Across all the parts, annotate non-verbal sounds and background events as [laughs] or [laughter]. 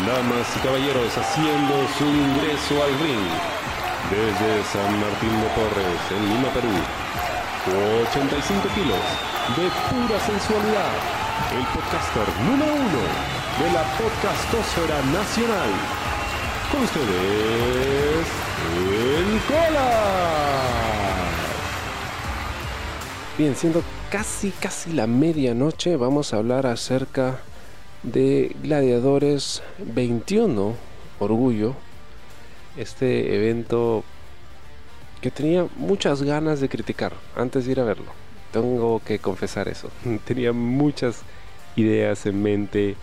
Damas y caballeros haciendo su ingreso al ring desde San Martín de Porres, en Lima, Perú. 85 kilos de pura sensualidad. El podcaster número uno de la podcastosfera nacional. Con ustedes, el Cola. Bien, siendo casi, casi la medianoche, vamos a hablar acerca de Gladiadores 21, Orgullo, este evento que tenía muchas ganas de criticar antes de ir a verlo. Tengo que confesar eso. [laughs] tenía muchas ideas en mente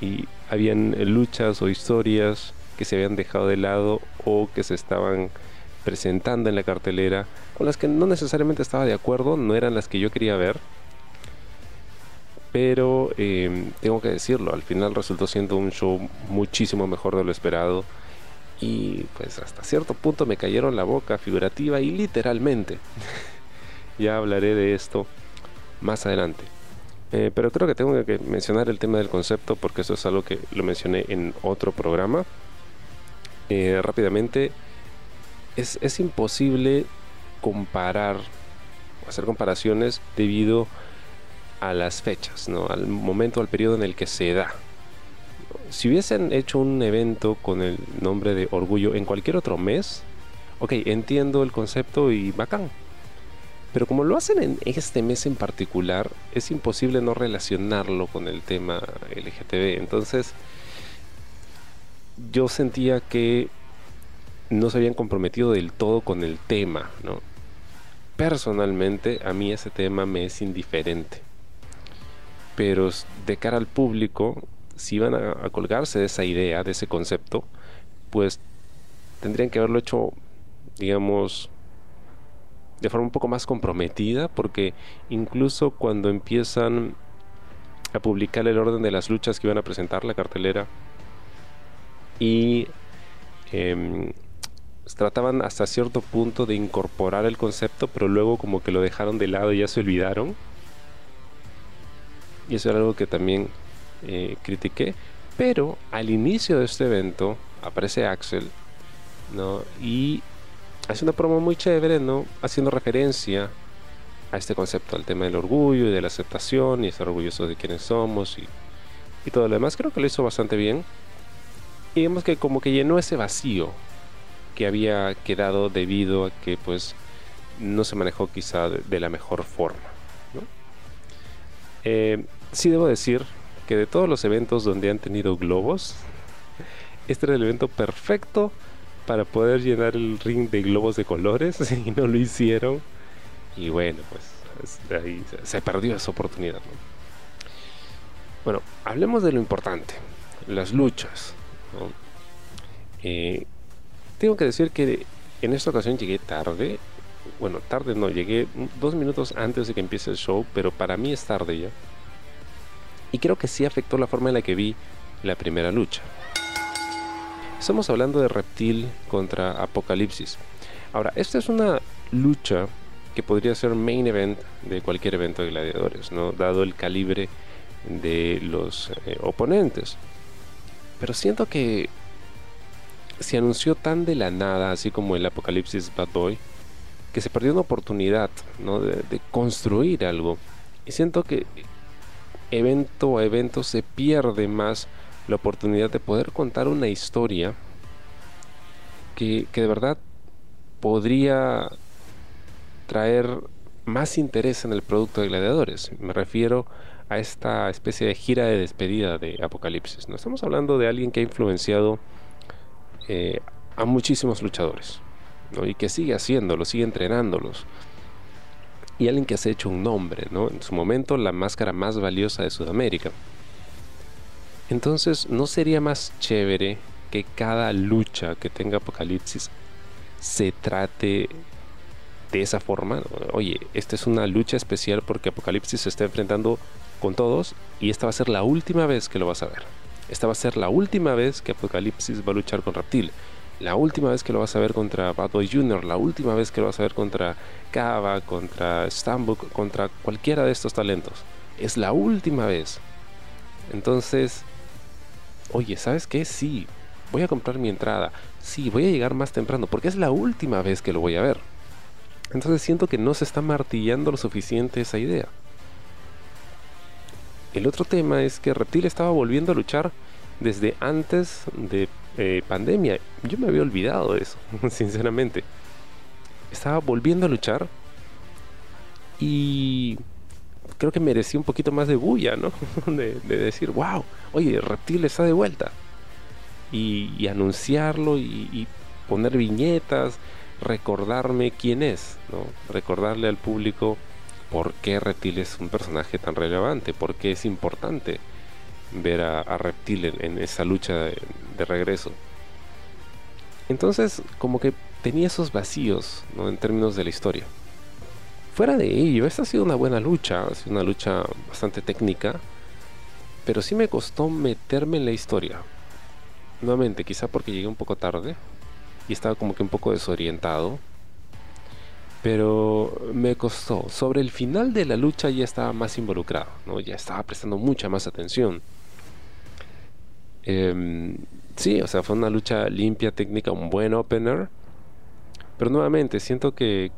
y habían luchas o historias que se habían dejado de lado o que se estaban presentando en la cartelera con las que no necesariamente estaba de acuerdo, no eran las que yo quería ver pero em, tengo que decirlo, al final resultó siendo un show muchísimo mejor de lo esperado y pues hasta cierto punto me cayeron la boca figurativa y literalmente. [laughs] ya hablaré de esto más adelante. Eh, pero creo que tengo que mencionar el tema del concepto porque eso es algo que lo mencioné en otro programa. Eh, rápidamente, es, es imposible comparar, hacer comparaciones debido a a las fechas, ¿no? al momento, al periodo en el que se da. Si hubiesen hecho un evento con el nombre de Orgullo en cualquier otro mes, ok, entiendo el concepto y bacán. Pero como lo hacen en este mes en particular, es imposible no relacionarlo con el tema LGTB. Entonces, yo sentía que no se habían comprometido del todo con el tema, ¿no? Personalmente, a mí ese tema me es indiferente pero de cara al público, si iban a, colgarse de esa idea, de ese concepto, pues tendrían que haberlo hecho, digamos, de forma un poco más comprometida, porque incluso cuando empiezan a publicar el orden de las luchas que iban a presentar la cartelera y em, trataban hasta cierto punto de incorporar el concepto, pero luego como que lo dejaron de lado y ya se olvidaron y eso era algo que también eh, critiqué. Pero al inicio de este evento aparece Axel, ¿no? Y hace una promo muy chévere, ¿no? Haciendo referencia a este concepto, al tema del orgullo y de la aceptación y estar orgullosos de quienes somos y, y todo lo demás. Creo que lo hizo bastante bien. Y vemos que como que llenó ese vacío que había quedado debido a que pues no se manejó quizá de, la mejor forma. ¿no? Eh, sí debo decir que de todos los eventos donde han tenido globos, este era el evento perfecto para poder llenar el ring de globos de colores [laughs] y no lo hicieron. Y bueno, pues ahí se perdió esa oportunidad. Bueno, hablemos de lo importante, las luchas. Eh, tengo que decir que en esta ocasión llegué tarde. Bueno, tarde no, llegué dos minutos antes de que empiece el show, pero para mí es tarde ya y creo que sí afectó la forma en la que vi la primera lucha. Estamos hablando de Reptil contra Apocalipsis. Ahora, esta es una lucha que podría ser main event de cualquier evento de gladiadores, ¿no? dado el calibre de los eh, oponentes. Pero siento que se anunció tan de la nada, así como el Apocalipsis Bad Boy, que se perdió una oportunidad de construir algo. Y siento que evento a evento se pierde más la oportunidad de poder contar una historia que, de verdad podría traer más interés en el producto de gladiadores. Me refiero a esta especie de gira de despedida de Apocalipsis. No estamos hablando de alguien que ha influenciado eh, a muchísimos luchadores y que sigue haciéndolo, sigue entrenándolos y alguien que se ha hecho un nombre, ¿no? En su momento la máscara más valiosa de Sudamérica. Entonces, ¿no sería más chévere que cada lucha que tenga Apocalipsis se trate de esa forma? Oye, esta es una lucha especial porque Apocalipsis se está enfrentando con todos y esta va a ser la última vez que lo vas a ver. Esta va a ser la última vez que Apocalipsis va a luchar con Reptil la última vez que lo vas a ver contra Bad Boy Jr., la última vez que lo vas a ver contra Kava, contra Stambuk, contra cualquiera de estos talentos. Es la última vez. Entonces, oye, ¿sabes qué? Sí, voy a comprar mi entrada. Sí, voy a llegar más temprano porque es la última vez que lo voy a ver. Entonces siento que no se está martillando lo suficiente esa idea. El otro tema es que Reptil estaba volviendo a luchar desde antes de eh, pandemia. Yo me había olvidado de eso, [laughs] sinceramente. Estaba volviendo a luchar y creo que merecía un poquito más de bulla, ¿no? [laughs] de, decir, wow, oye, Reptil está de vuelta. Y, anunciarlo y, poner viñetas, recordarme quién es, ¿no? Recordarle al público por qué Reptil es un personaje tan relevante, por qué es importante ver a, Reptil en, esa lucha de, regreso. Entonces, como que tenía esos vacíos, ¿no? En términos de la historia. Fuera de ello, esta ha sido una buena lucha, ha sido una lucha bastante técnica, pero sí me costó meterme en la historia. Nuevamente, quizá porque llegué un poco tarde y estaba como que un poco desorientado, pero me costó. Sobre el final de la lucha ya estaba más involucrado, ya estaba prestando mucha más atención. Em, sí, o sea, fue una lucha limpia, técnica, un buen opener. Pero nuevamente, siento que,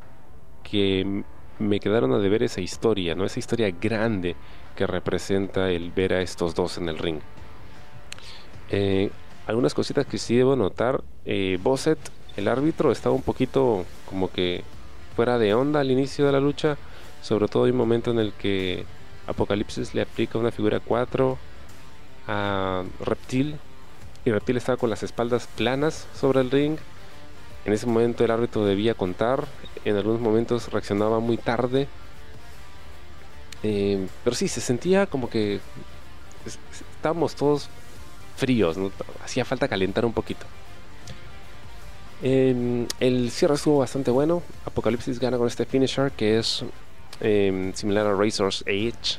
que me quedaron a deber esa historia, ¿no? Esa historia grande que representa el ver a estos dos en el ring. Eh, algunas cositas que sí debo notar. Eh, Bosset, el árbitro, estaba un poquito como que fuera de onda al inicio de la lucha. Sobre todo hay un momento en el que Apocalipsis le aplica una figura 4 a Reptil. Y Reptil estaba con las espaldas planas sobre el ring. En ese momento el árbitro debía contar en algunos momentos reaccionaba muy tarde. Eh, pero sí, se sentía como que estábamos todos fríos, hacía falta calentar un poquito. Em, el cierre estuvo bastante bueno. Apocalipsis gana con este finisher que es em, similar a Razor's Edge,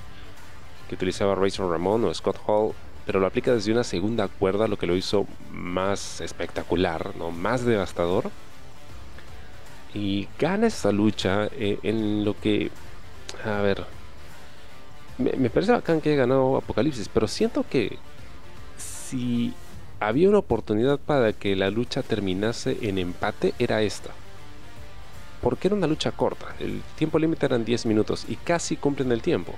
que utilizaba Razor Ramón o Scott Hall, pero lo aplica desde una segunda cuerda, lo que lo hizo más espectacular, ¿no? más devastador y gana esta lucha eh, en lo que, a ver, me, parece bacán que haya ganado Apocalipsis, pero siento que si había una oportunidad para que la lucha terminase en empate, era esta. Porque era una lucha corta, el tiempo límite eran 10 minutos y casi cumplen el tiempo.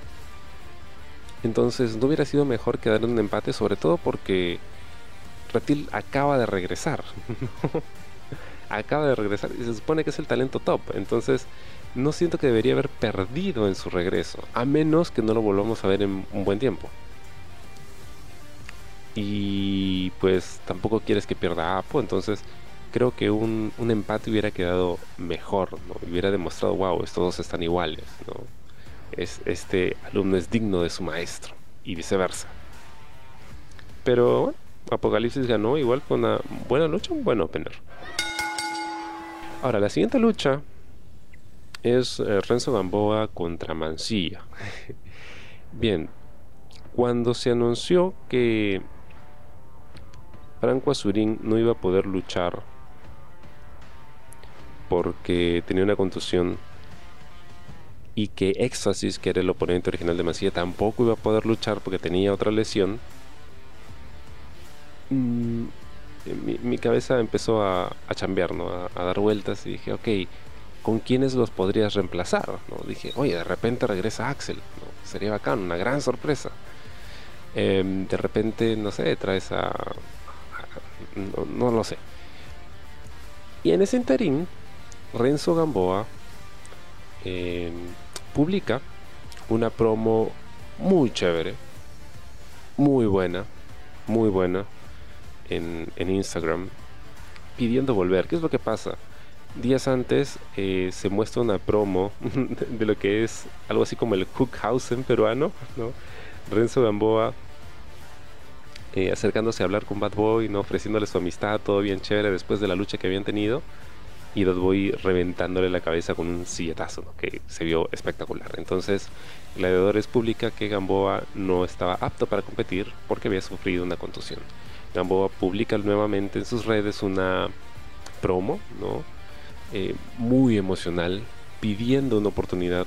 Entonces no hubiera sido mejor quedar en un empate, sobre todo porque Reptil acaba de regresar. [laughs] acaba de regresar y se supone que es el talento top. Entonces, no siento que debería haber perdido en su regreso, a menos que no lo volvamos a ver en un buen tiempo. Y pues tampoco quieres que pierda Apo, entonces creo que un, empate hubiera quedado mejor, ¿no? hubiera demostrado, wow, estos dos están iguales, ¿no? Es, este alumno es digno de su maestro y viceversa. Pero bueno, Apocalipsis ganó, igual fue una buena lucha, un buen opener. Ahora, la siguiente lucha es eh, Renzo Gamboa contra Mancilla. [laughs] Bien, cuando se anunció que Franco Azurín no iba a poder luchar porque tenía una contusión y que Éxtasis, que era el oponente original de Mancilla, tampoco iba a poder luchar porque tenía otra lesión, mm, mi, cabeza empezó a, a chambear, A, dar vueltas y dije, ok, ¿con quiénes los podrías reemplazar? ¿no? Dije, oye, de repente regresa Axel, Sería bacán, una gran sorpresa. Em, de repente, no sé, traes a... no, lo sé. Y en ese interín, Renzo Gamboa em, publica una promo muy chévere, muy buena, muy buena, en, Instagram pidiendo volver. ¿Qué es lo que pasa? Días antes eh, se muestra una promo [laughs] de, lo que es algo así como el Cookhausen peruano, ¿no? Renzo Gamboa eh, acercándose a hablar con Bad Boy, ¿no? ofreciéndole su amistad, todo bien chévere después de la lucha que habían tenido. Y Bad Boy reventándole la cabeza con un silletazo, que se vio espectacular. Entonces, Gladiadores publica que Gamboa no estaba apto para competir porque había sufrido una contusión. Gamboa publica nuevamente en sus redes una promo, ¿no? Eh, muy emocional, pidiendo una oportunidad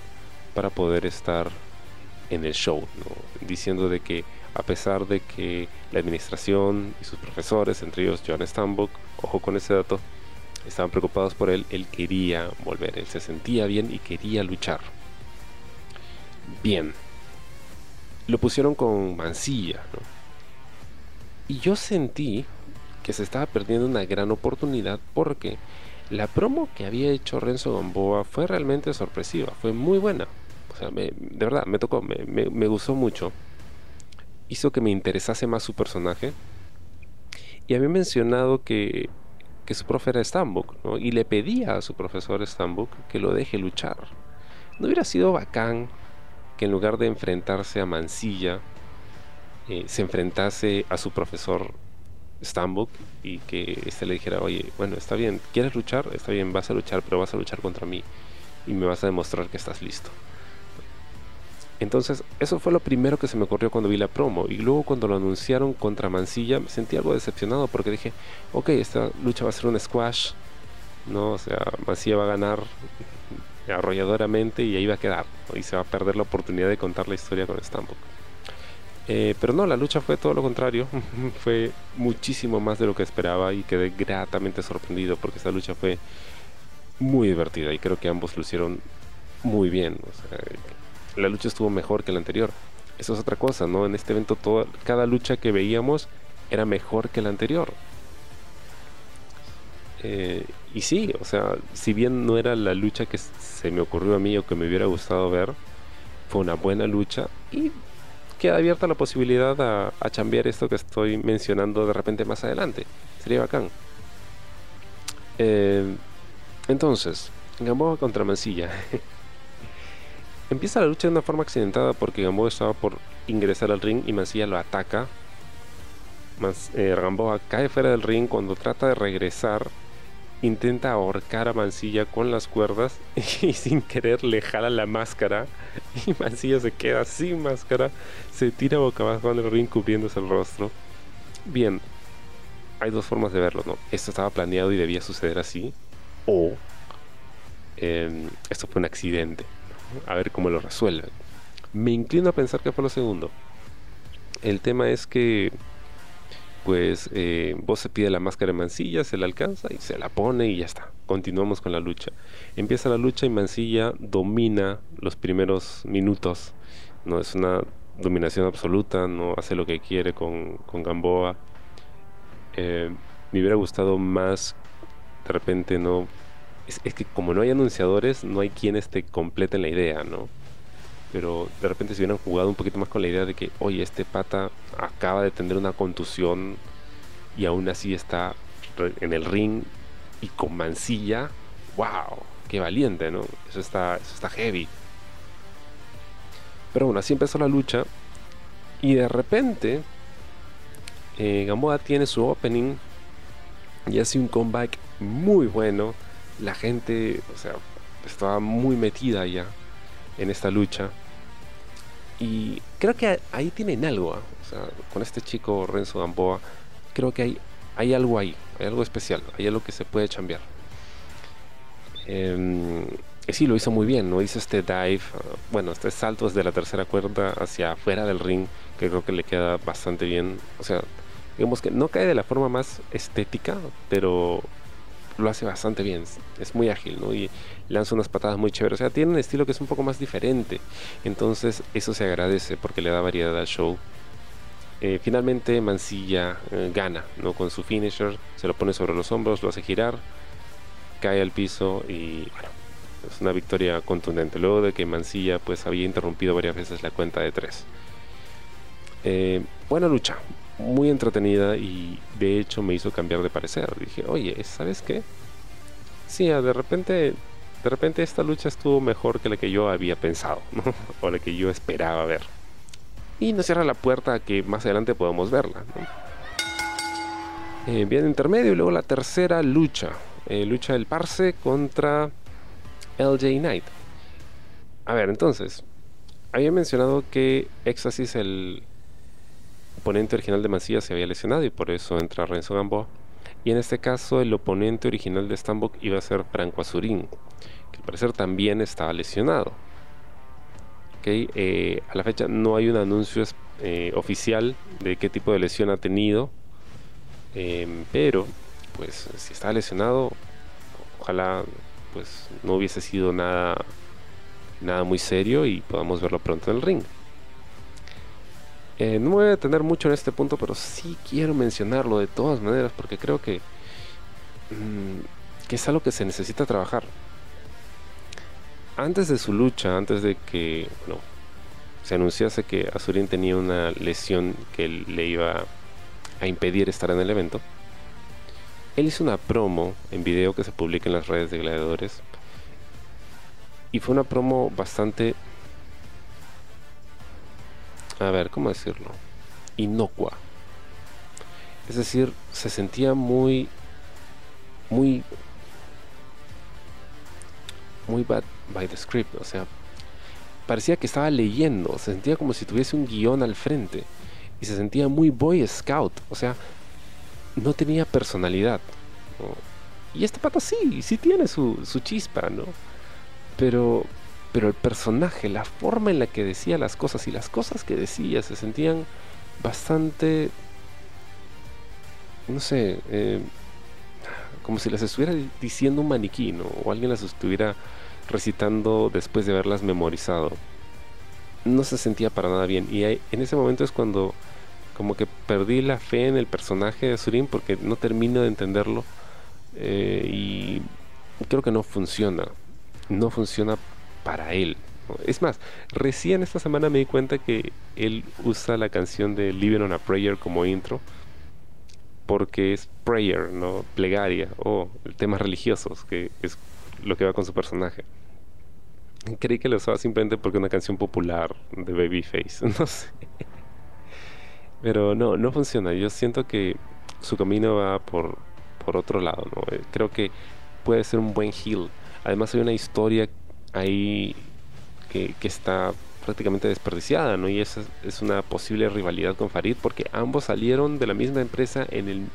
para poder estar en el show, ¿no? diciendo de que a pesar de que la administración y sus profesores, entre ellos John Stambuk, ojo con ese dato, estaban preocupados por él, él quería volver, él se sentía bien y quería luchar. Bien, lo pusieron con Mancilla, Y yo sentí que se estaba perdiendo una gran oportunidad porque la promo que había hecho Renzo Gamboa fue realmente sorpresiva, fue muy buena. O sea, de verdad, me tocó, me, gustó mucho. Hizo que me interesase más su personaje. Y había mencionado que, que su profe era Stambuk, ¿no? Y le pedía a su profesor Stambuk que lo deje luchar. ¿No hubiera sido bacán que en lugar de enfrentarse a Mansilla, eh, se enfrentase a su profesor Stambuk y que éste le dijera, oye, bueno, está bien, ¿quieres luchar? Está bien, vas a luchar, pero vas a luchar contra mí y me vas a demostrar que estás listo. Entonces, eso fue lo primero que se me ocurrió cuando vi la promo. Y luego cuando lo anunciaron contra Mansilla, me sentí algo decepcionado porque dije, ok, esta lucha va a ser un squash, ¿no? O sea, Mansilla va a ganar arrolladoramente y ahí va a quedar. Y se va a perder la oportunidad de contar la historia con Stambuk. Eh, pero no, la lucha fue todo lo contrario. [laughs] fue muchísimo más de lo que esperaba y quedé gratamente sorprendido porque esta lucha fue muy divertida y creo que ambos lo hicieron muy bien. La lucha estuvo mejor que la anterior. Eso es otra cosa, ¿no? En este evento toda, cada lucha que veíamos era mejor que la anterior. Eh, y sí, o sea, si bien no era la lucha que se me ocurrió a mí o que me hubiera gustado ver, fue una buena lucha y queda abierta la posibilidad a, a chambear esto que estoy mencionando de repente más adelante. Sería bacán. Eh, entonces, Gamboa contra Mancilla. [laughs] Empieza la lucha de una forma accidentada porque Gamboa estaba por ingresar al ring y Mancilla lo ataca. Eh, Gamboa cae fuera del ring cuando trata de regresar intenta ahorcar a Mancilla con las cuerdas [laughs] y sin querer le jala la máscara [laughs] y Mancilla se queda sin máscara, se tira boca abajo en el ring cubriéndose el rostro. Bien, hay dos formas de verlo, ¿no? Esto estaba planeado y debía suceder así o em, esto fue un accidente. A ver cómo lo resuelven. Me inclino a pensar que fue lo segundo. El tema es que pues eh, vos se pide la máscara de Mancilla, se la alcanza y se la pone y ya está. Continuamos con la lucha. Empieza la lucha y Mancilla domina los primeros minutos. No es una dominación absoluta, no hace lo que quiere con, Gamboa. Eh, me hubiera gustado más, de repente, no. Es, es, que como no hay anunciadores, no hay quienes te completen la idea, ¿no? pero de repente si hubieran jugado un poquito más con la idea de que, oye, este pata acaba de tener una contusión y aún así está en el ring y con mancilla, wow, qué valiente, ¿no? Eso está, eso está heavy. Pero bueno, así empezó la lucha y de repente eh, Gamboa tiene su opening y hace un comeback muy bueno. La gente, o sea, estaba muy metida ya en esta lucha. Y creo que ahí tienen algo, ¿ah? o sea, con este chico Renzo Gamboa, creo que hay, hay algo ahí, hay algo especial, hay algo que se puede cambiar. Eh, sí, lo hizo muy bien, ¿no? Hizo este dive, ah, bueno, este salto desde la tercera cuerda hacia afuera del ring, que creo que le queda bastante bien. O sea, digamos que no cae de la forma más estética, pero lo hace bastante bien, es muy ágil. Y lanza unas patadas muy chéveres, o sea, tiene un estilo que es un poco más diferente, entonces eso se agradece porque le da variedad al show. Eh, finalmente Mancilla eh, gana, ¿no? Con su finisher, se lo pone sobre los hombros, lo hace girar, cae al piso y bueno, es una victoria contundente. Luego de que Mancilla pues había interrumpido varias veces la cuenta de tres. Eh, buena lucha, muy entretenida y de hecho me hizo cambiar de parecer. Dije, oye, ¿sabes qué? Sí, de repente, de repente esta lucha estuvo mejor que la que yo había pensado, [laughs] o la que yo esperaba ver. Y nos cierra la puerta a que más adelante podamos verla. Eh, bien intermedio y luego la tercera lucha. Eh, lucha del Parse contra LJ Knight. A ver, entonces, había mencionado que Éxtasis, el oponente original de Mancilla se había lesionado y por eso entra Renzo Gamboa. Y en este caso el oponente original de Stambok iba a ser Franco Azurín, que al parecer también estaba lesionado. Eh, a la fecha no hay un anuncio eh, oficial de qué tipo de lesión ha tenido, em, pero pues si está lesionado, ojalá pues no hubiese sido nada, nada muy serio y podamos verlo pronto en el ring. Eh, no me voy a detener mucho en este punto, pero sí quiero mencionarlo de todas maneras porque creo que, mm, es algo que se necesita trabajar. Antes de su lucha, antes de que se anunciase que Azurín tenía una lesión que le iba a impedir estar en el evento, él hizo una promo en video que se publica en las redes de gladiadores. Y fue una promo bastante... A ver, ¿cómo decirlo? Inocua. Es decir, se sentía muy... Muy... Muy bad by the script. O sea, parecía que estaba leyendo. Se sentía como si tuviese un guion al frente. Y se sentía muy Boy Scout. O sea, no tenía personalidad. Y este pata sí, sí tiene su, su chispa, ¿no? Pero, pero el personaje, la forma en la que decía las cosas y las cosas que decía se sentían bastante, no sé, eh, como si las estuviera diciendo un maniquí, ¿no? O alguien las estuviera recitando después de haberlas memorizado. No se sentía para nada bien. Y en ese momento es cuando como que perdí la fe en el personaje de Surin porque no termino de entenderlo eh, y creo que no funciona no funciona para él es más recién esta semana me di cuenta que él usa la canción de Living on a Prayer como intro porque es prayer no plegaria o temas religiosos que es lo que va con su personaje creí que lo usaba simplemente porque es una canción popular de Babyface [laughs] no sé pero no, no funciona. Yo siento que su camino va por, por otro lado. creo que puede ser un buen heel. Además hay una historia ahí que, está prácticamente desperdiciada, ¿no? Y esa es una posible rivalidad con Farid porque ambos salieron de la misma empresa en el,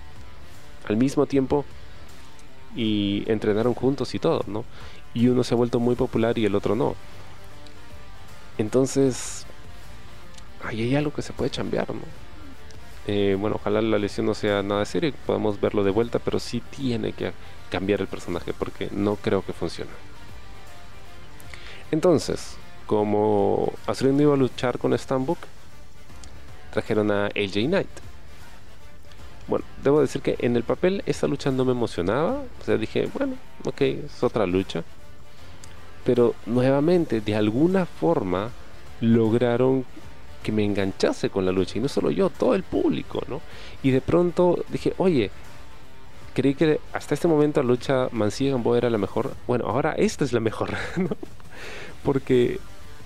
al mismo tiempo y entrenaron juntos y todo, ¿no? Y uno se ha vuelto muy popular y el otro no. Entonces, ahí hay algo que se puede cambiar, ¿no? Eh, bueno, ojalá la lesión no sea nada seria y podamos verlo de vuelta, pero sí tiene que cambiar el personaje porque no creo que funcione. Entonces, como Azrael iba a luchar con Stambuk, trajeron a AJ Knight. Bueno, debo decir que en el papel esta lucha no me emocionaba. O sea, dije, bueno, ok, es otra lucha. Pero nuevamente, de alguna forma, lograron que me enganchase con la lucha. Y no solo yo, todo el público, ¿no? Y de pronto dije, oye, creí que hasta este momento la lucha Mancilla Gamboa era la mejor. Bueno, ahora esta es la mejor, [laughs] ¿no? Porque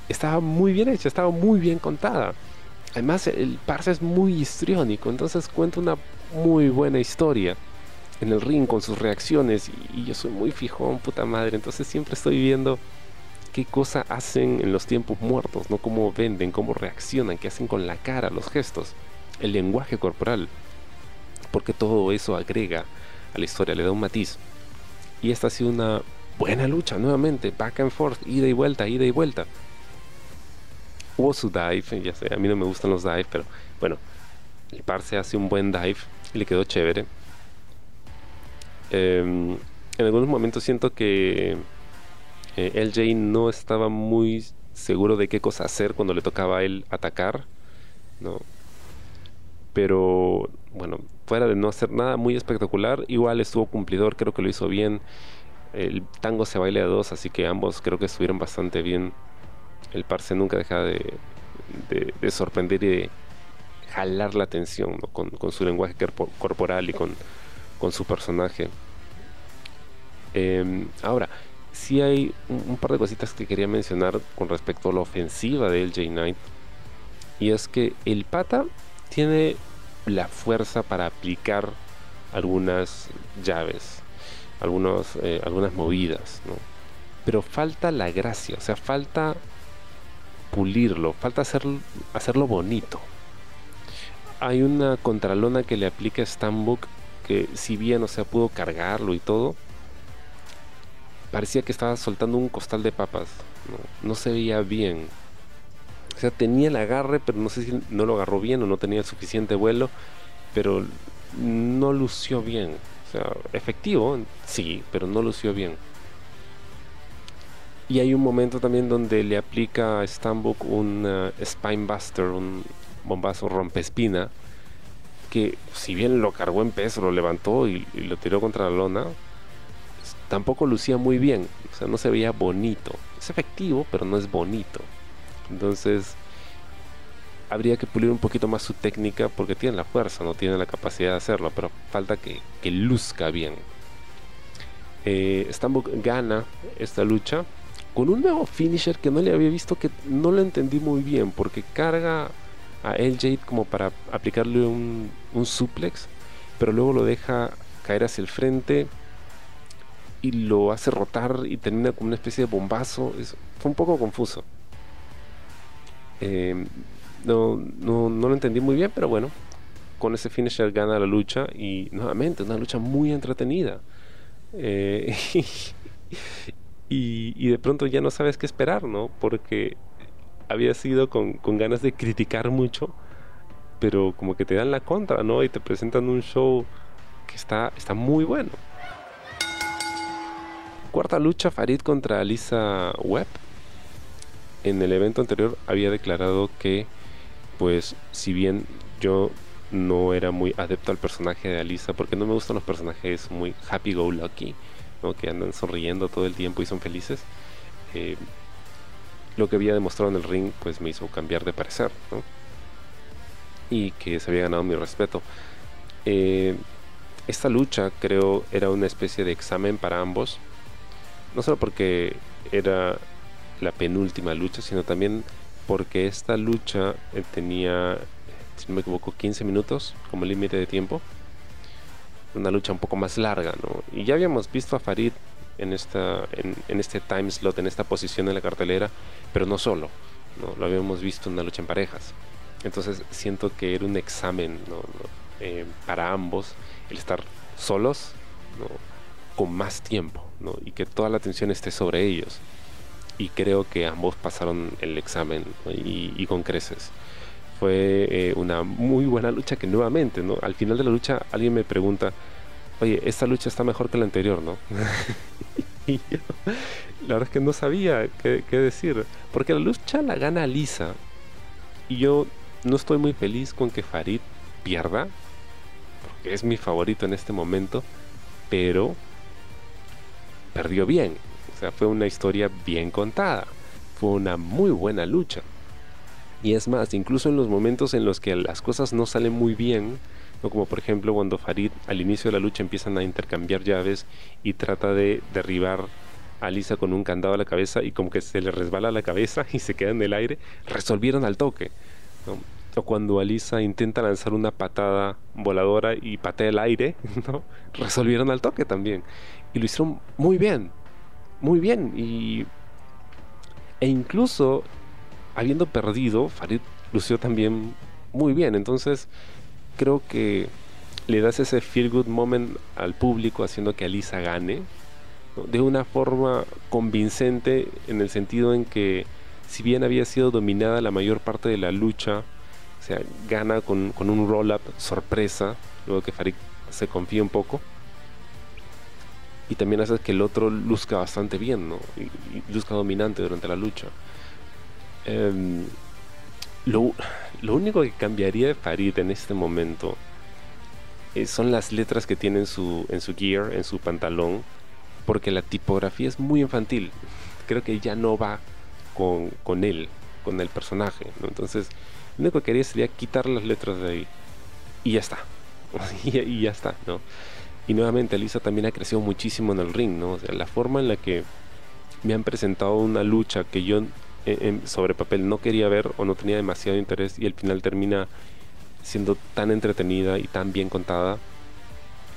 estaba muy bien hecha, estaba muy bien contada. Además, el Parse es muy histriónico, entonces cuenta una muy buena historia en el ring con sus reacciones. Y, y yo soy muy fijón, puta madre, entonces siempre estoy viendo qué cosa hacen en los tiempos muertos, ¿no? Cómo venden, cómo reaccionan, qué hacen con la cara, los gestos, el lenguaje corporal. Porque todo eso agrega a la historia, le da un matiz. Y esta ha sido una buena lucha, nuevamente, back and forth, ida y vuelta, ida y vuelta. Hubo su dive, ya sé, a mí no me gustan los dive, pero bueno, el par se hace un buen dive y le quedó chévere. Em, en algunos momentos siento que eh, LJ no estaba muy seguro de qué cosa hacer cuando le tocaba a él atacar, ¿no? Pero bueno, fuera de no hacer nada muy espectacular, igual estuvo cumplidor, creo que lo hizo bien. El tango se baila a dos, así que ambos creo que estuvieron bastante bien. El parse nunca deja de, de, sorprender y de jalar la atención con, su lenguaje corporal y con, su personaje. Em, ahora, sí hay un, par de cositas que quería mencionar con respecto a la ofensiva de LJ Knight. Y es que el pata tiene la fuerza para aplicar algunas llaves, algunos, eh, algunas movidas, ¿no? Pero falta la gracia, o sea, falta pulirlo, falta hacer, hacerlo bonito. Hay una contralona que le aplica Stambuk que si bien, o sea, pudo cargarlo y todo, parecía que estaba soltando un costal de papas. No, se veía bien. O sea, tenía el agarre, pero no sé si no lo agarró bien o no tenía suficiente vuelo, pero no lució bien. O sea, efectivo, sí, pero no lució bien. Y hay un momento también donde le aplica a Stambuk un uh, Spinebuster, un bombazo rompespina, que si bien lo cargó en peso, lo levantó y, y lo tiró contra la lona, tampoco lucía muy bien. O sea, no se veía bonito. Es efectivo, pero no es bonito. Entonces, habría que pulir un poquito más su técnica porque tiene la fuerza, no tiene la capacidad de hacerlo, pero falta que, luzca bien. Eh, gana esta lucha con un nuevo finisher que no le había visto, que no lo entendí muy bien, porque carga a LJ como para aplicarle un, suplex, pero luego lo deja caer hacia el frente y lo hace rotar y termina con una especie de bombazo. Fue un poco confuso. Eh, no, no, no lo entendí muy bien, pero bueno, con ese finisher gana la lucha y nuevamente una lucha muy entretenida. Eh, [laughs] y, y, de pronto ya no sabes qué esperar, ¿no? Porque había sido con, con, ganas de criticar mucho, pero como que te dan la contra, ¿no? Y te presentan un show que está, está muy bueno. Cuarta lucha, Farid contra Lisa Webb. En el evento anterior había declarado que pues si bien yo no era muy adepto al personaje de Alisa, porque no me gustan los personajes muy happy go lucky, ¿no? que andan sonriendo todo el tiempo y son felices, eh, lo que había demostrado en el ring pues me hizo cambiar de parecer, ¿no? y que se había ganado mi respeto. Eh, esta lucha creo era una especie de examen para ambos, no solo porque era la penúltima lucha, sino también porque esta lucha eh, tenía, si no me equivoco, 15 minutos como límite de tiempo. Una lucha un poco más larga, ¿no? Y ya habíamos visto a Farid en, esta, en, este time slot, en esta posición en la cartelera, pero no solo, ¿no? Lo habíamos visto en una lucha en parejas. Entonces siento que era un examen eh, para ambos el estar solos, con más tiempo, y que toda la atención esté sobre ellos y creo que ambos pasaron el examen y, con creces. Fue eh, una muy buena lucha que nuevamente, ¿no? Al final de la lucha alguien me pregunta, oye, esta lucha está mejor que la anterior, ¿no? [laughs] y yo, la verdad es que no sabía qué, qué, decir, porque la lucha la gana Lisa y yo no estoy muy feliz con que Farid pierda, porque es mi favorito en este momento, pero perdió bien, o sea, fue una historia bien contada. Fue una muy buena lucha. Y es más, incluso en los momentos en los que las cosas no salen muy bien, como por ejemplo cuando Farid al inicio de la lucha empiezan a intercambiar llaves y trata de derribar a Lisa con un candado a la cabeza y como que se le resbala la cabeza [laughs] y se queda en el aire, resolvieron al toque. O cuando Alisa intenta lanzar una patada voladora y patea el aire, [laughs] ¿no? resolvieron al toque también. Y lo hicieron muy bien muy bien. Y e incluso habiendo perdido Farid lució también muy bien. Entonces creo que le das ese feel good moment al público haciendo que Alisa gane de una forma convincente en el sentido en que si bien había sido dominada la mayor parte de la lucha o sea gana con, con un roll up sorpresa luego que Farid se confía un poco y también hace que el otro luzca bastante bien, ¿no? Y, luzca dominante durante la lucha. Em, lo, lo, único que cambiaría de Farid en este momento eh, son las letras que tiene en su, en su gear, en su pantalón, porque la tipografía es muy infantil. Creo que ya no va con, con él, con el personaje. ¿no? Entonces, lo único que haría sería quitar las letras de ahí. Y ya está. [laughs] y ya está, ¿no? Y nuevamente Alisa también ha crecido muchísimo en el ring, ¿no? O sea, la forma en la que me han presentado una lucha que yo sobre papel no quería ver o no tenía demasiado interés y al final termina siendo tan entretenida y tan bien contada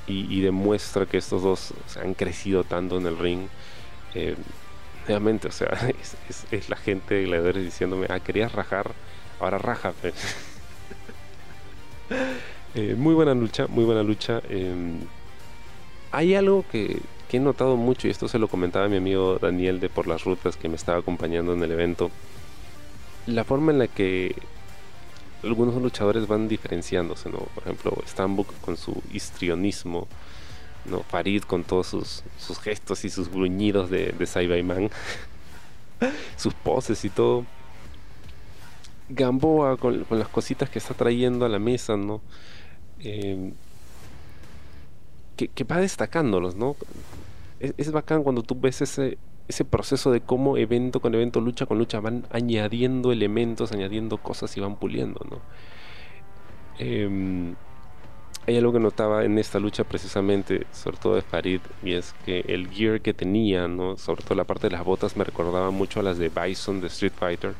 y, demuestra que estos dos han crecido tanto en el ring. Eh, nuevamente, o sea, [laughs] es, la gente de gladiadores diciéndome, ah, querías rajar, ahora raja. [laughs] eh, muy buena lucha, muy buena lucha. Eh, hay algo que, he notado mucho, y esto se lo comentaba mi amigo Daniel de Por las Rutas que me estaba acompañando en el evento. la forma en la que algunos luchadores van diferenciándose, ¿no? Por ejemplo, Stambuk con su histrionismo, ¿no? Farid con todos sus, sus gestos y sus gruñidos de, de Man, [laughs] sus poses y todo. Gamboa con, las cositas que está trayendo a la mesa, ¿no? Eh, que, va destacándolos, ¿no? Es, es, bacán cuando tú ves ese, proceso de cómo evento con evento, lucha con lucha, van añadiendo elementos, añadiendo cosas y van puliendo, ¿no? Eh, hay algo que notaba en esta lucha precisamente, sobre todo de Farid, y es que el gear que tenía, ¿no? sobre todo la parte de las botas, me recordaba mucho a las de Bison de Street Fighter.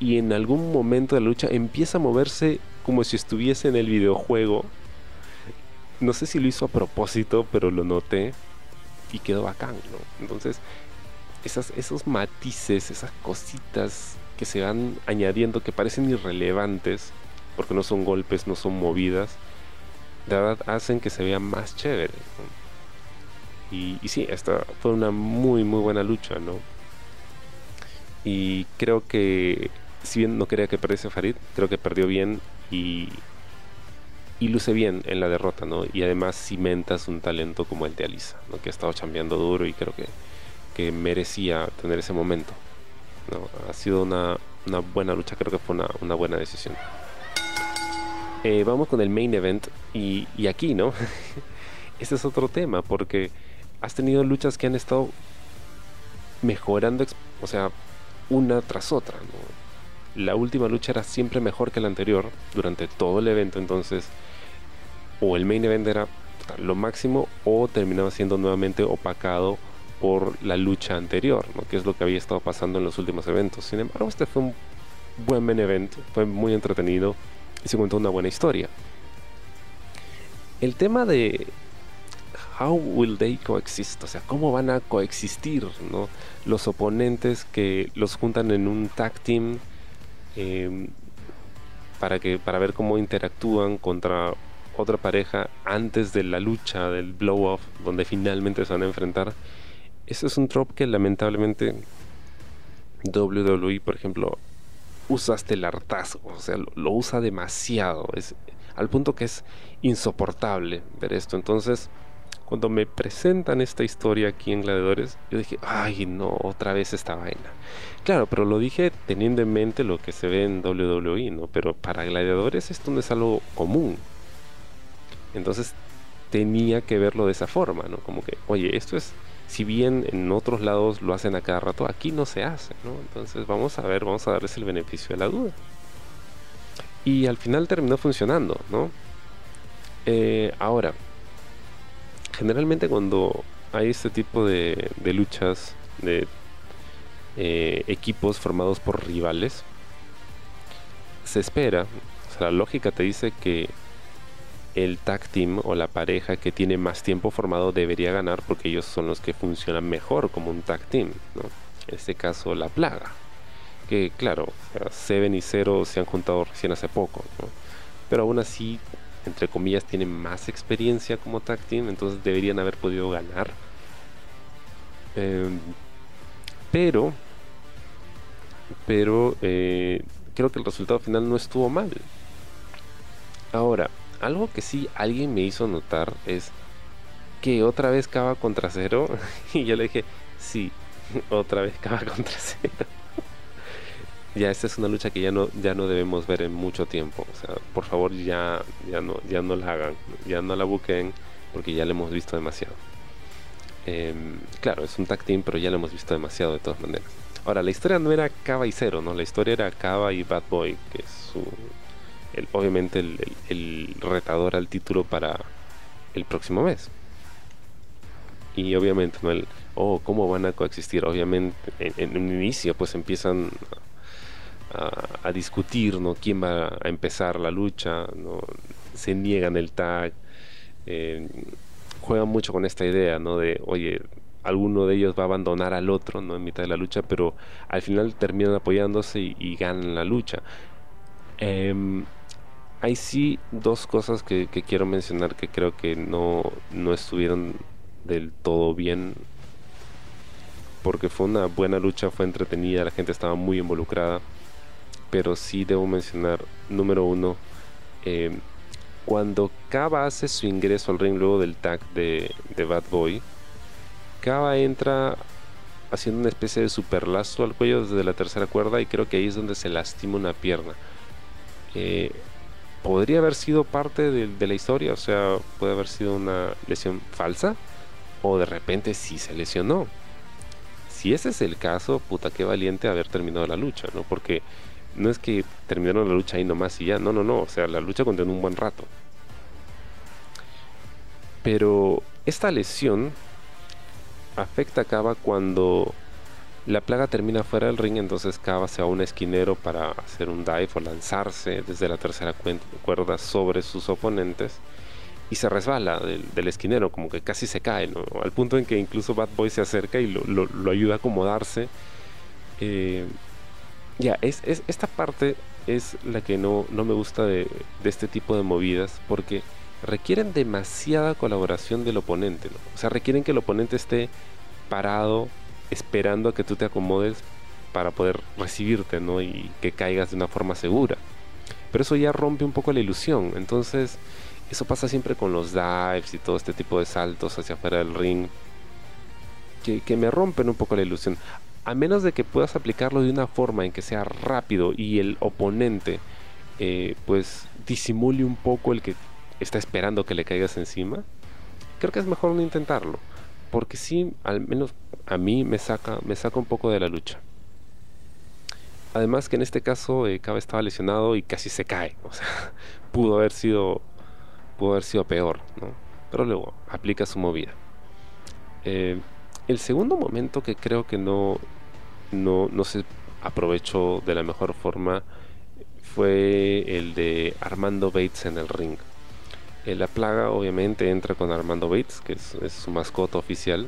Y en algún momento de la lucha empieza a moverse como si estuviese en el videojuego. No sé si lo hizo a propósito, pero lo noté y quedó bacán, ¿no? Entonces, esas, esos matices, esas cositas que se van añadiendo que parecen irrelevantes, porque no son golpes, no son movidas, de verdad hacen que se vea más chévere. Y, y, sí, esta fue una muy, muy buena lucha, ¿no? Y creo que, si bien no quería que perdiese Farid, creo que perdió bien y, y luce bien en la derrota, ¿no? Y además cimentas un talento como el de Alisa, ¿no? Que ha estado chambeando duro y creo que, que merecía tener ese momento. ¿no? Ha sido una, una buena lucha, creo que fue una, una buena decisión. Eh, vamos con el main event y, aquí, ¿no? [laughs] este es otro tema porque has tenido luchas que han estado mejorando, o sea, una tras otra, La última lucha era siempre mejor que la anterior durante todo el evento, entonces o el main event era lo máximo o terminaba siendo nuevamente opacado por la lucha anterior, ¿no? que es lo que había estado pasando en los últimos eventos. Sin embargo, este fue un buen main event, fue muy entretenido, y se contó una buena historia. El tema de how will they coexist, o sea, cómo van a coexistir ¿no? los oponentes que los juntan en un tag team em, para, que, para ver cómo interactúan contra otra pareja antes de la lucha, del blow off, donde finalmente se van a enfrentar. Ese es un trope que lamentablemente WWE, por ejemplo, usaste el hartazo, o sea, lo, usa demasiado, es al punto que es insoportable ver esto. Entonces, cuando me presentan esta historia aquí en Gladiadores, yo dije, ay, no, otra vez esta vaina. Claro, pero lo dije teniendo en mente lo que se ve en WWE, ¿no? Pero para Gladiadores esto no es algo común. Entonces tenía que verlo de esa forma, ¿no? Como que, oye, esto es si bien en otros lados lo hacen a cada rato, aquí no se hace, ¿no? Entonces vamos a ver, vamos a darles el beneficio de la duda. Y al final terminó funcionando, ¿no? Eh, ahora, generalmente cuando hay este tipo de, luchas de eh, equipos formados por rivales, se espera, o sea, la lógica te dice que el tag team o la pareja que tiene más tiempo formado debería ganar porque ellos son los que funcionan mejor como un tag team. En este caso, la plaga. Que claro, Seven y Zero se han juntado recién hace poco. Pero aún así, entre comillas, tienen más experiencia como tag team, entonces deberían haber podido ganar. Em, pero, pero eh, creo que el resultado final no estuvo mal. Ahora, algo que sí alguien me hizo notar es que otra vez Cava contra cero. [laughs] y yo le dije, sí, [laughs] otra vez Cava contra cero. Ya esta es una lucha que ya no, ya no debemos ver en mucho tiempo. O sea, por favor ya, ya, no, ya no la hagan, ya no la busquen porque ya la hemos visto demasiado. Em, claro, es un tag team, pero ya lo hemos visto demasiado de todas maneras. Ahora, la historia no era Cava y Cero, ¿no? La historia era Cava y Bad Boy, que es su, obviamente el, retador al título para el próximo mes. Y obviamente, ¿no? El, oh, ¿cómo van a coexistir? Obviamente, en, un inicio, pues empiezan a, discutir, ¿no? ¿Quién va a empezar la lucha? ¿no? Se niegan el tag. Eh, juegan mucho con esta idea, ¿no? De, oye, alguno de ellos va a abandonar al otro, ¿no? En mitad de la lucha, pero al final terminan apoyándose y, ganan la lucha. Em, hay sí dos cosas que, quiero mencionar que creo que no, no estuvieron del todo bien. porque fue una buena lucha, fue entretenida, la gente estaba muy involucrada. Pero sí debo mencionar, número uno, eh, cuando Kaba hace su ingreso al ring luego del tag de, de Bad Boy, Kaba entra haciendo una especie de superlazo al cuello desde la tercera cuerda y creo que ahí es donde se lastima una pierna. Eh, podría haber sido parte de, la historia, o sea, puede haber sido una lesión falsa o de repente sí se lesionó. Si ese es el caso, puta, qué valiente haber terminado la lucha, ¿no? Porque no es que terminaron la lucha ahí nomás y ya, no, no, no, o sea, la lucha continuó un buen rato. Pero esta lesión afecta a Kaba cuando la plaga termina fuera del ring, entonces Kaba se va a un esquinero para hacer un dive o lanzarse desde la tercera cuerda sobre sus oponentes y se resbala del, esquinero, como que casi se cae, al punto en que incluso Bad Boy se acerca y lo, ayuda a acomodarse. Eh, ya, es, esta parte es la que no, no me gusta de, de, este tipo de movidas porque requieren demasiada colaboración del oponente, o sea, requieren que el oponente esté parado esperando a que tú te acomodes para poder recibirte, ¿no? Y que caigas de una forma segura. Pero eso ya rompe un poco la ilusión. Entonces, eso pasa siempre con los dives y todo este tipo de saltos hacia afuera del ring. Que, me rompen un poco la ilusión. A menos de que puedas aplicarlo de una forma en que sea rápido y el oponente eh, pues disimule un poco el que está esperando que le caigas encima. Creo que es mejor no intentarlo porque sí, al menos a mí me saca, me saca un poco de la lucha. Además que en este caso eh, estaba lesionado y casi se cae, o sea, [laughs] pudo haber sido, pudo haber sido peor, ¿no? Pero luego aplica su movida. Eh, el segundo momento que creo que no, no, no se aprovechó de la mejor forma fue el de Armando Bates en el ring. La plaga obviamente entra con Armando Bates, que es, su mascota oficial,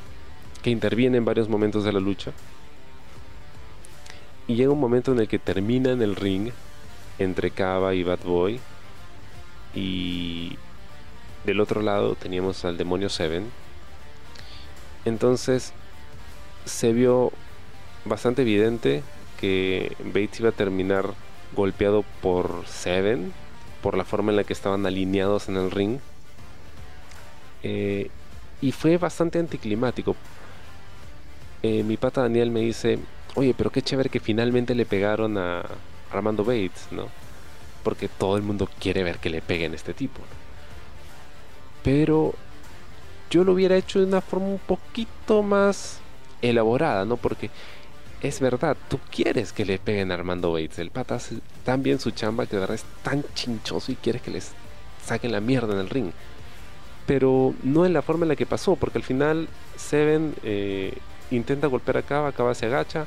que interviene en varios momentos de la lucha. Y llega un momento en el que termina en el ring entre Kaba y Bad Boy. Y del otro lado teníamos al demonio Seven. Entonces se vio bastante evidente que Bates iba a terminar golpeado por Seven por la forma en la que estaban alineados en el ring. Eh, y fue bastante anticlimático. Eh, mi pata Daniel me dice, oye, pero qué chévere que finalmente le pegaron a Armando Bates, ¿no? Porque todo el mundo quiere ver que le peguen a este tipo. Pero yo lo hubiera hecho de una forma un poquito más elaborada, ¿no? Porque es verdad, tú quieres que le peguen a Armando Bates. El pata hace tan bien su chamba que de verdad es tan chinchoso y quieres que les saquen la mierda en el ring. Pero no en la forma en la que pasó, porque al final Seven eh, intenta golpear a Cava, Cava se agacha,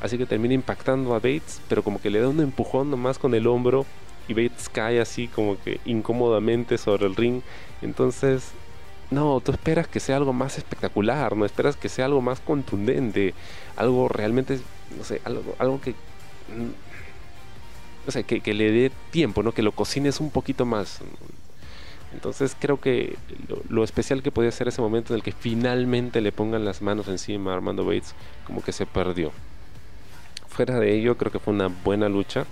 así que termina impactando a Bates, pero como que le da un empujón nomás con el hombro y Bates cae así como que incómodamente sobre el ring. Entonces no, tú esperas que sea algo más espectacular, no esperas que sea algo más contundente, algo realmente, no sé, algo, algo que, no sé, que, le dé tiempo, ¿no? Que lo cocines un poquito más. Entonces creo que lo, especial que podía ser ese momento en el que finalmente le pongan las manos encima a Armando Bates, como que se perdió. Fuera de ello, creo que fue una buena lucha.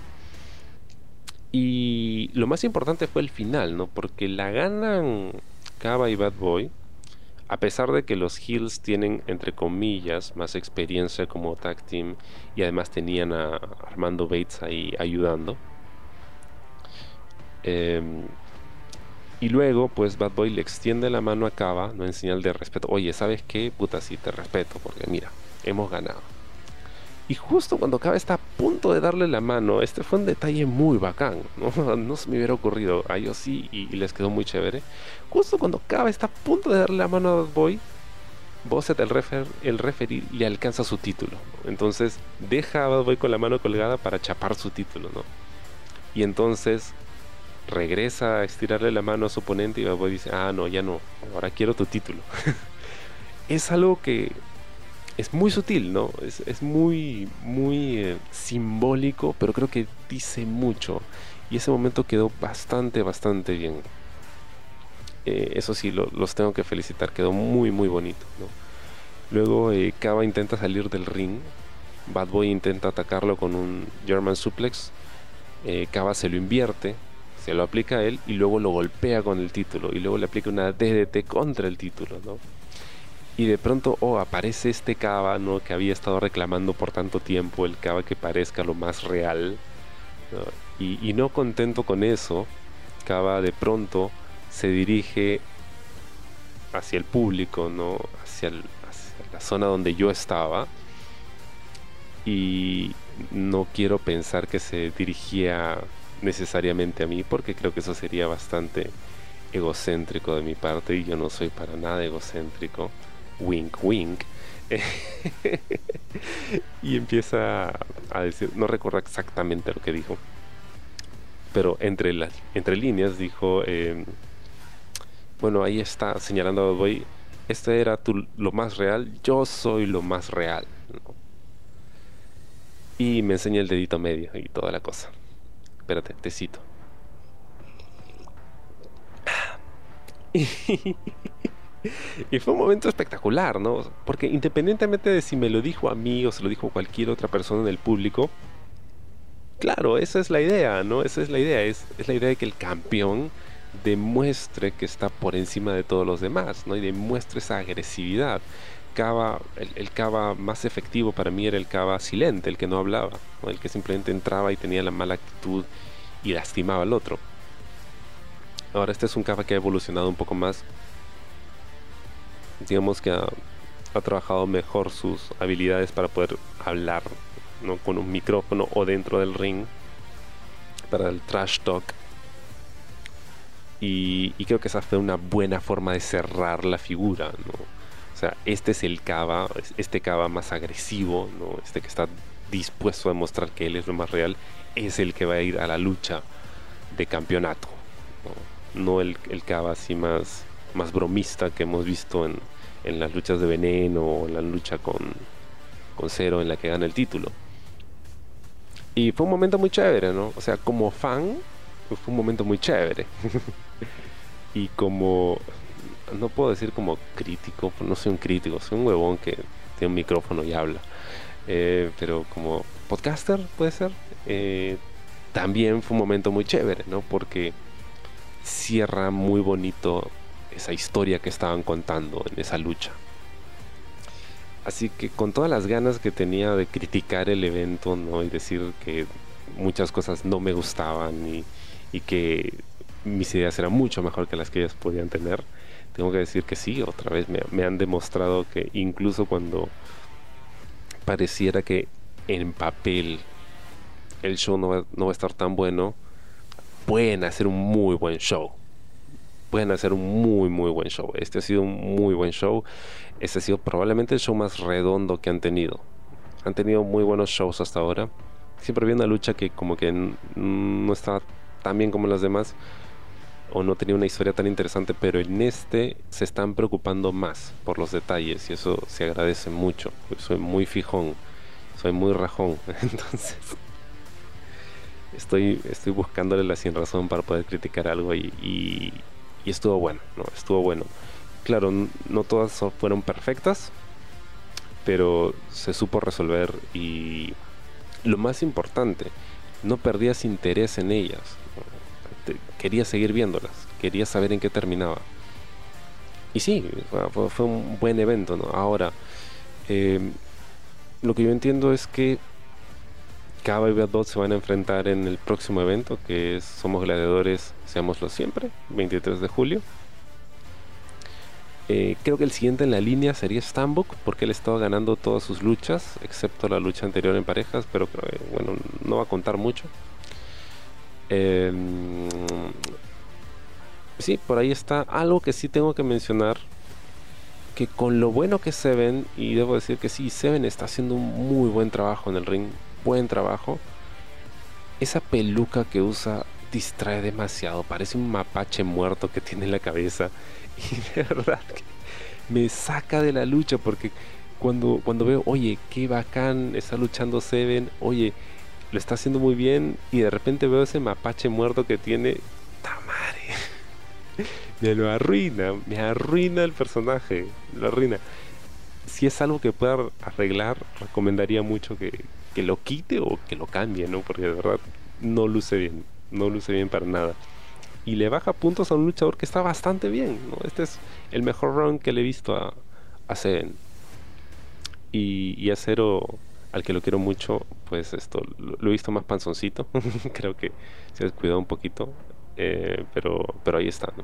Y lo más importante fue el final, ¿no? Porque la ganan Kaba y Bad Boy, a pesar de que los Hills tienen, entre comillas, más experiencia como tag team y además tenían a Armando Bates ahí ayudando. Em, y luego, pues Bad Boy le extiende la mano a Kaba, no en señal de respeto. Oye, ¿sabes qué? Puta, sí te respeto, porque mira, hemos ganado. Y justo cuando Kaba está a punto de darle la mano, este fue un detalle muy bacán, ¿no? [laughs] No se me hubiera ocurrido, a ellos sí, y, les quedó muy chévere. Justo cuando Kaba está a punto de darle la mano a Bad Boy, Bosset, el, refer, el referee, le alcanza su título. Entonces deja a Bad Boy con la mano colgada para chapar su título, ¿no? Y entonces regresa a estirarle la mano a su oponente y Bad Boy dice, ah, no, ya no, ahora quiero tu título. [laughs] es algo que es muy sutil, ¿no? Es, muy, muy eh, simbólico, pero creo que dice mucho. Y ese momento quedó bastante, bastante bien. Eh, eso sí, los tengo que felicitar, quedó muy, muy bonito, ¿no? Luego eh, Kaba intenta salir del ring. Bad Boy intenta atacarlo con un German suplex. Eh, Kaba se lo invierte, se lo aplica a él y luego lo golpea con el título. Y luego le aplica una DDT contra el título, ¿no? Y de pronto, oh, aparece este Kaba, ¿no? Que había estado reclamando por tanto tiempo, el Kaba que parezca lo más real. Y, no contento con eso, Kaba de pronto se dirige hacia el público, ¿no? Hacia, la zona donde yo estaba. Y no quiero pensar que se dirigía necesariamente a mí, porque creo que eso sería bastante egocéntrico de mi parte y yo no soy para nada egocéntrico. Wink, wink. [laughs] y empieza a decir, no recuerdo exactamente lo que dijo, pero entre, las, entre líneas dijo, em, bueno, ahí está señalando a Boy, este era tu, lo más real, yo soy lo más real. Y me enseña el dedito medio y toda la cosa. Espérate, te cito. [laughs] [laughs] y fue un momento espectacular, ¿no? Porque independientemente de si me lo dijo a mí o se lo dijo cualquier otra persona en el público, claro, esa es la idea, ¿no? Esa es la idea, es, es la idea de que el campeón demuestre que está por encima de todos los demás, ¿no? Y demuestre esa agresividad. Cava, el, el cava más efectivo para mí era el cava silente, el que no hablaba, el que simplemente entraba y tenía la mala actitud y lastimaba al otro. Ahora este es un cava que ha evolucionado un poco más. Digamos que ha, trabajado mejor sus habilidades para poder hablar ¿no? con un micrófono o dentro del ring para el trash talk y, creo que esa fue una buena forma de cerrar la figura, ¿no? O sea, este es el Cava, este Cava más agresivo, ¿no? Este que está dispuesto a demostrar que él es lo más real, es el que va a ir a la lucha de campeonato, no, el, el Cava así más, más bromista que hemos visto en, en las luchas de veneno o en la lucha con, con Cero en la que gana el título. Y fue un momento muy chévere, ¿no? O sea, como fan, fue un momento muy chévere. [laughs] y como, no puedo decir como crítico, pues no soy un crítico, soy un huevón que tiene un micrófono y habla. Eh, pero como podcaster, puede ser. Eh, también fue un momento muy chévere, ¿no? Porque cierra muy bonito esa historia que estaban contando en esa lucha. Así que con todas las ganas que tenía de criticar el evento, ¿no? Y decir que muchas cosas no me gustaban y, que mis ideas eran mucho mejor que las que ellas podían tener. Tengo que decir que sí, otra vez me, han demostrado que incluso cuando pareciera que en papel el show no va, no va a estar tan bueno, pueden hacer un muy buen show. Pueden hacer un muy, muy buen show. Este ha sido un muy buen show. Este ha sido probablemente el show más redondo que han tenido. Han tenido muy buenos shows hasta ahora. Siempre había una lucha que como que no estaba tan bien como las demás o no tenía una historia tan interesante, pero en este se están preocupando más por los detalles y eso se agradece mucho. Soy muy fijón, soy muy rajón, [laughs] entonces estoy, estoy buscándole la sin razón para poder criticar algo y, y, estuvo bueno, ¿no? Estuvo bueno. Claro, no todas fueron perfectas, pero se supo resolver y lo más importante, no perdías interés en ellas quería seguir viéndolas, quería saber en qué terminaba. Y sí, fue, un buen evento, ¿no? Ahora, eh, lo que yo entiendo es que Cava y B2 se van a enfrentar en el próximo evento, que es Somos Gladiadores, seámoslo siempre, 23 de julio. Eh, creo que el siguiente en la línea sería Stambuk, porque él estaba ganando todas sus luchas, excepto la lucha anterior en parejas, pero bueno, no va a contar mucho. Em, sí, por ahí está. Algo que sí tengo que mencionar. Que con lo bueno que Seven, y debo decir que sí, Seven está haciendo un muy buen trabajo en el ring. Buen trabajo. Esa peluca que usa distrae demasiado. Parece un mapache muerto que tiene en la cabeza. [laughs] Y de verdad que me saca de la lucha porque cuando, cuando veo, oye, qué bacán está luchando Seven. Oye, lo está haciendo muy bien y de repente veo ese mapache muerto que tiene. ¡Tamare! [laughs] me lo arruina, me arruina el personaje, lo arruina. si es algo que pueda arreglar, recomendaría mucho que, que lo quite o que lo cambie, ¿no? Porque de verdad no luce bien, no luce bien para nada. Y le baja puntos a un luchador que está bastante bien, ¿no? Este es el mejor run que le he visto a, a Seven. Y, y a Cero, al que lo quiero mucho, pues esto, lo, he visto más panzoncito. [laughs] Creo que se ha descuidado un poquito. Eh, pero, pero ahí está, ¿no?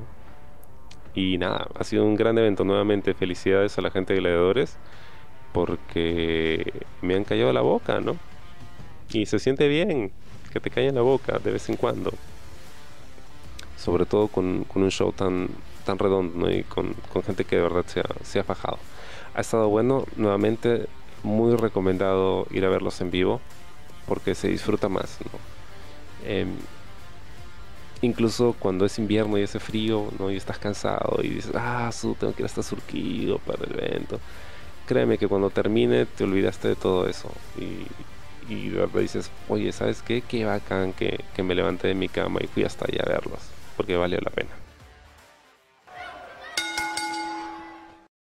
Y nada, ha sido un gran evento nuevamente. Felicidades a la gente de Gladiadores porque me han callado la boca, ¿no? Y se siente bien que te callen la boca de vez en cuando. Sobre todo con, un show tan, tan redondo ¿no? y con, gente que de verdad se ha, se ha fajado. Ha estado bueno, nuevamente muy recomendado ir a verlos en vivo porque se disfruta más. ¿no? Eh, incluso cuando es invierno y hace frío, ¿no? Y estás cansado y dices, ah, su, tengo que ir hasta Surquido para el evento. Créeme que cuando termine te olvidaste de todo eso. Y, y dices, oye, ¿sabes qué? Qué bacán que, que me levanté de mi cama y fui hasta allá a verlos. Porque valió la pena.